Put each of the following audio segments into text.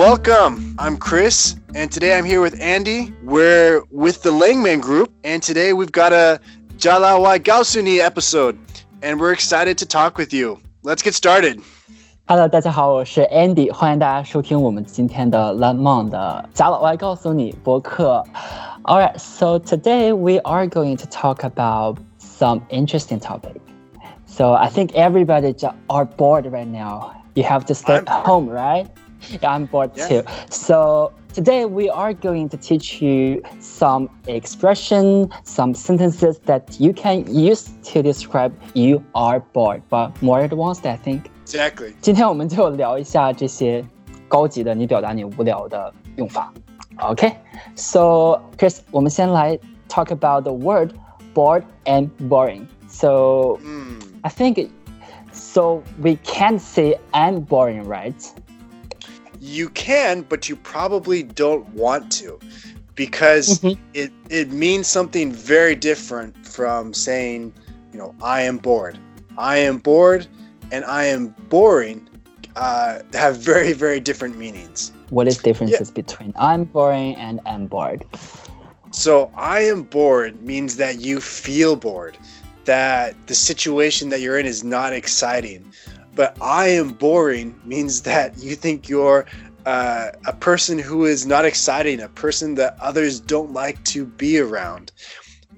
welcome. I'm Chris, and today I'm here with Andy. We're with the Langmonde Group, and today we've got a Jalawa Gaosuni episode, and we're excited to talk with you. Let's get started. Hello，大家好，我是 Andy，欢迎大家收听我们今天的 so today we are going to talk about some interesting topic. So I think everybody are bored right now. You have to stay at home, right? Yeah, I'm bored Yes. too. So today we are going to teach you some expression, some sentences that you can use to describe you are bored, but more advanced, I think. Exactly. 今天我们就聊一下这些高级的你表达你无聊的用法。OK，so、Chris，我们先来 talk about the word bored and boring. So Mm, I think so we can't say I'm boring, right? You can, but you probably don't want to, because Mhm. it it means something very different from saying, you know, I am bored. I am bored, and I am boring. Uh, have very very different meanings. What is differences between I'm boring and I'm bored? So I am bored means that you feel bored, that the situation that you're in is not exciting. But I am boring means that you think you're uh, a person who is not exciting, a person that others don't like to be around.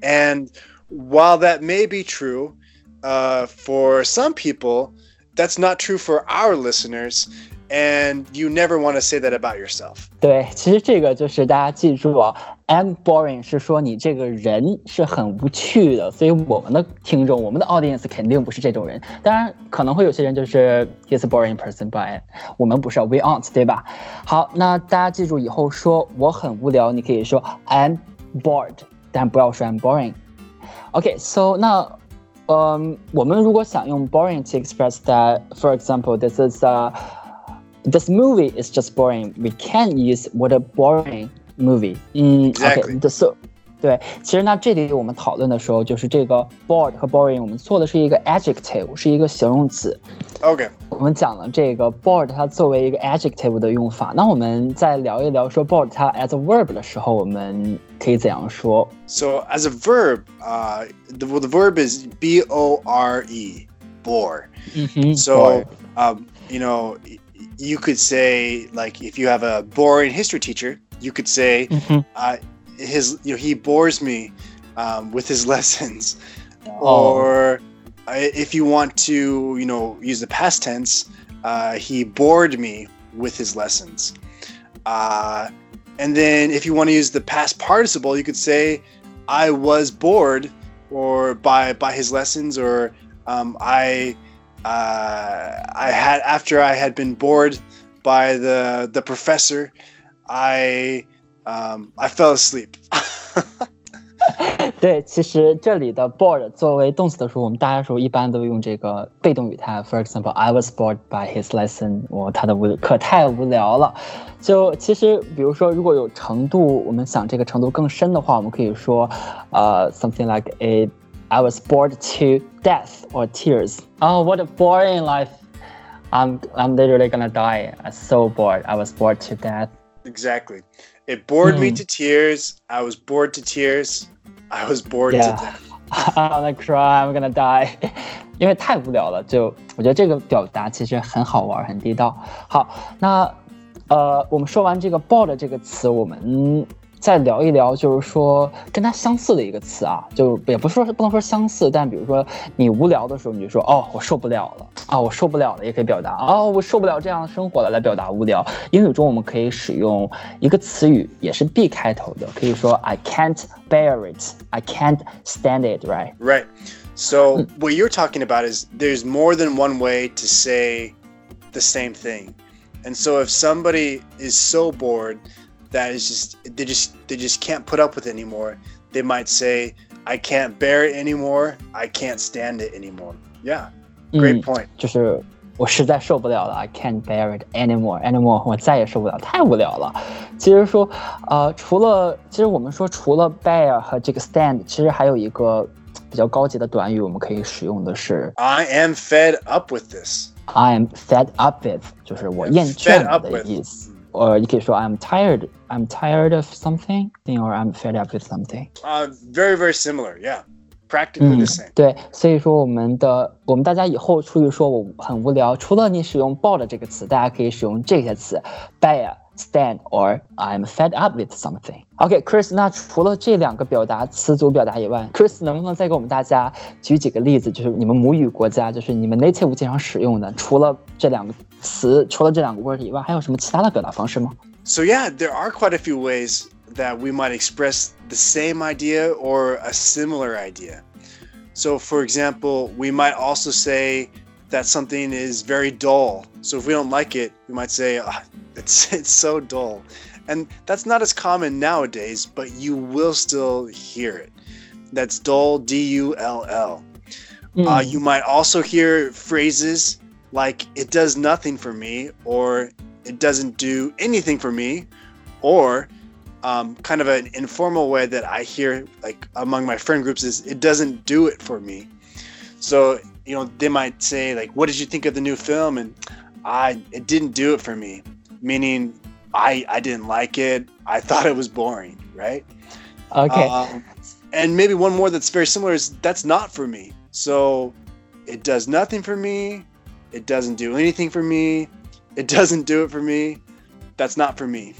And while that may be true uh, for some people, that's not true for our listeners. And you never want to say that about yourself. 对，其实这个就是大家记住啊，I'm boring 是说你这个人是很无趣的，所以我们的听众，我们的 audience 肯定不是这种人。当然，可能会有些人就是 he's a boring person，but 我们不是，we aren't，对吧？好，那大家记住以后说我很无聊，你可以说 I'm bored，但不要说 I'm boring。OK，so、那嗯，我们如果想用 boring to express that，for example，this is a this movie is just boring. We can't use what a boring movie. 嗯 Exactly. OK，so 对，其实呢，这里我们讨论的时候，就是这个 bored 和 boring，我们做的是一个 adjective，是一个形容词。 Okay. 我们讲了这个 bored 它作为一个 adjective 的用法。那我们再聊一聊说 bored 它 as a verb 的时候，我们可以怎样说？ So as a verb, uh, the, well, the verb is B O R E, bore. 嗯哼 So bored um, you know, y- you could say like if you have a boring history teacher, you could say 嗯哼 uh, his you know he bores me um, with his lessons, Oh. or uh, if you want to you know use the past tense, uh, he bored me with his lessons. Uh, and then if you want to use the past participle, you could say I was bored or by by his lessons or um, I uh, I had after I had been bored by the the professor, I um, I fell asleep. 对，其实这里的 bored 作为动词的时候，我们大多数一般都用这个被动语态。For example, I was bored by his lesson。我他的无课太无聊了。就其实，比如说，如果有程度，我们想这个程度更深的话，我们可以说，呃、s o m e t h i n g like a I was bored to death or tears. Oh, what a boring life! I'm I'm literally gonna die. I'm so bored. I was bored to death. exactly. It bored me Hmm. to tears. I was bored to tears. I was bored Yeah. to death. I'm gonna cry, I'm gonna die，因为太无聊了。就我觉得这个表达其实很好玩，很地道。好，那呃，我们说完这个 bored 这个词，我们 再聊一聊，就是说跟它相似的一个词啊，就也不是说不能说相似，但比如说你无聊的时候，你就说哦，我受不了了啊，我受不了了，也可以表达哦，我受不了这样的生活了，来表达无聊。英语中我们可以使用一个词语，也是 be 开头的，可以说 I can't bear it, I can't stand it, right? Right. So what you're talking about is there's more than one way to say the same thing. And so if somebody is so bored that is just they just they just can't put up with it anymore, they might say, I can't bear it anymore, I can't stand it anymore. Yeah. Great 嗯 point. 就是我实在受不了了，I can't bear it anymore anymore，我再也受不了，太无聊了。其实说，呃，除了其实我们说除了 bear 和这个 stand，其实还有一个比较高级的短语，我们可以使用的是 I am fed up with this. I am fed up with，就是我厌 Fed 倦了 up 的 with 意思。 or you can say I'm tired. I'm tired of something, or I'm fed up with something. Uh, very very similar. Yeah, practically the same. 对，所以说我们的我们大家以后出去说我很无聊，除了你使用 bored 这个词，大家可以使用这些词，bad。 stand or I'm fed up with something. OK，Chris，、okay, 那除了这两个表达词组表达以外，Chris 能不能再给我们大家举几个例子，就是你们母语国家，就是你们 native 经常使用的，除了这两个词，除了这两个 word 以外，还有什么其他的表达方式吗？So yeah, there are quite a few ways that we might express the same idea or a similar idea. So, for example, we might also say that something is very dull. So if we don't like it, we might say, oh, it's it's so dull, and that's not as common nowadays. But you will still hear it. That's dull, D U L L. Mm. Uh, you might also hear phrases like "it does nothing for me" or "it doesn't do anything for me," or um, kind of an informal way that I hear like among my friend groups is "it doesn't do it for me." So you know they might say like, "What did you think of the new film?" and I it didn't do it for me meaning I I didn't like it. I thought it was boring, right? Okay. Um, and maybe one more that's very similar is that's not for me. So it does nothing for me. It doesn't do anything for me. It doesn't do it for me. That's not for me.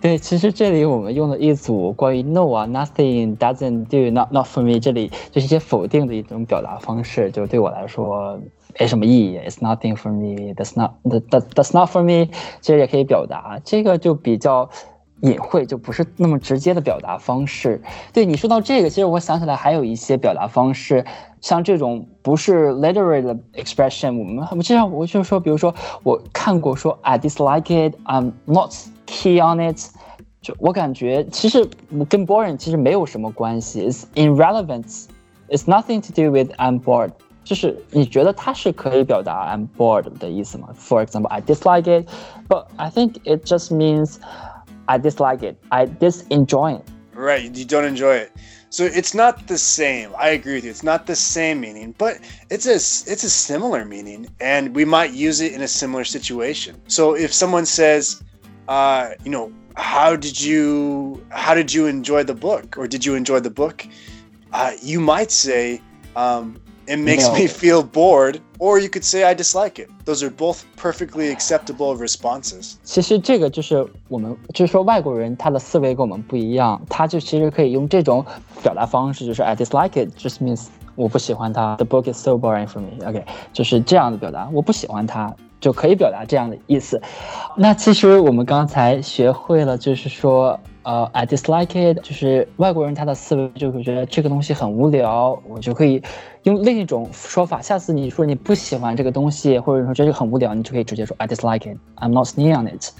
对，其实这里我们用了一组关于 no 啊，nothing doesn't do not not for me，这里就是一些否定的一种表达方式，就对我来说没什么意义，It's nothing for me. That's not that that's not for me。其实也可以表达，这个就比较隐晦，就不是那么直接的表达方式。对你说到这个，其实我想起来还有一些表达方式，像这种不是 literary 的 expression，我们我们经常我就说，比如说我看过说 I dislike it, I'm not key on it。就我感觉其实跟 boring 其实没有什么关系，It's irrelevant. It's nothing to do with I'm bored. 就是你觉得它是可以表达 I'm bored 的意思吗？For example, I dislike it, but I think it just means I dislike it. I disenjoy it. Right, you don't enjoy it. So it's not the same. I agree with you. It's not the same meaning, but it's a it's a similar meaning, and we might use it in a similar situation. So if someone says, uh, you know, how did you how did you enjoy the book, or did you enjoy the book? Uh, you might say, um, it makes me feel bored, or you could say I dislike it. Those are both perfectly acceptable responses. 其实这个就是我们，就是说外国人他的思维跟我们不一样，他就其实可以用这种表达方式，就是 I dislike it just means 我不喜欢它。The book is so boring for me. OK，就是这样的表达，我不喜欢它。 就可以表达这样的意思。那其实我们刚才学会了，就是说。呃，I dislike it，就是外国人他的思维就会觉得这个东西很无聊，我就可以用另一种说法。下次你说你不喜欢这个东西，或者说这个很无聊，你就可以直接说 I dislike it，I'm not keen on it。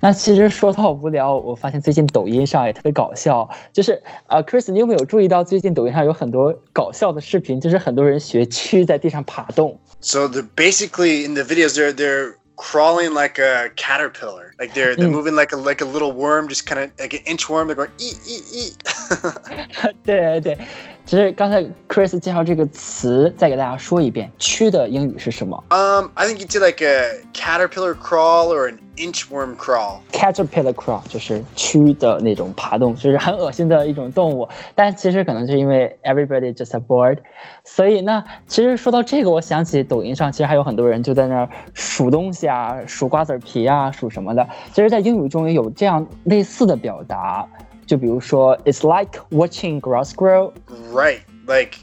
那其实说到无聊，我发现最近抖音上也特别搞笑，就是啊，Chris，你有没有注意到最近抖音上有很多搞笑的视频？就是很多人学蛆在地上爬动。So the basically in the videos they're they're crawling like a caterpillar. Like they're they're mm. moving like a like a little worm, just kind of like an inchworm. They're going eat eat eat. 对对，其实刚才 Chris 介绍这个词，再给大家说一遍，蛆的英语是什么？Um, I think you did like a caterpillar crawl or an inchworm crawl. Caterpillar crawl 就是蛆的那种爬动，就是很恶心的一种动物。但其实可能是因为 everybody just bored，所以那其实说到这个，我想起抖音上其实还有很多人就在那儿数东西啊，数瓜子皮啊，数什么的。其实，在英语中也有这样类似的表达。就比如说，It's like watching grass grow. Right, like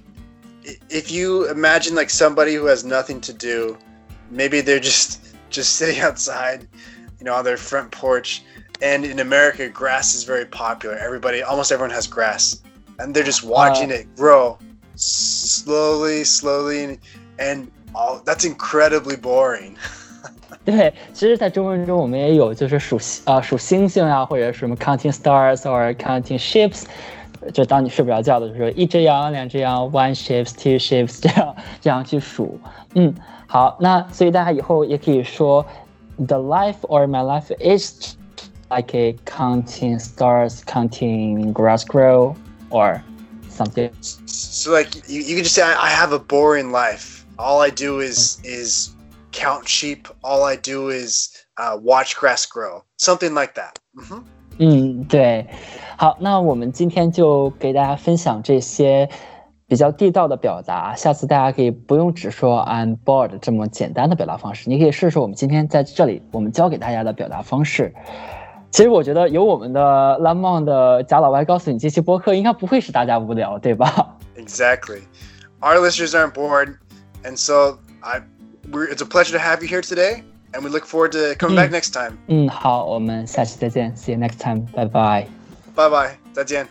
if you imagine like somebody who has nothing to do, maybe they're just just sitting outside, you know, on their front porch. And in America, grass is very popular. Everybody, almost everyone has grass, and they're just watching uh, it grow slowly, slowly, and all that's incredibly boring. 对，其实，在中文中我们也有，就是数啊数星星啊，或者什么 counting stars or counting ships，就当你睡不着觉的时候，一只羊、两只羊，one ships, two ships，这样这样去数。嗯，好，那所以大家以后也可以说，the life or my life is like a counting stars, counting grass grow or something. So like you, you can just say I, I have a boring life. All I do is is count sheep. All I do is uh, watch grass grow. Something like that. Mm-hmm. 嗯哼。嗯，对。好，那我们今天就给大家分享这些比较地道的表达。下次大家可以不用只说 I'm bored 这么简单的表达方式，你可以试试我们今天在这里我们教给大家的表达方式。其实我觉得有我们的 Langmonde 的贾老外告诉你这期播客应该不会使大家无聊，对吧？Exactly. Our listeners aren't bored, and so I we're, it's a pleasure to have you here today. and we look forward to coming back next time. 嗯，好，我们下期再见，See you next time，拜拜。拜拜，再见。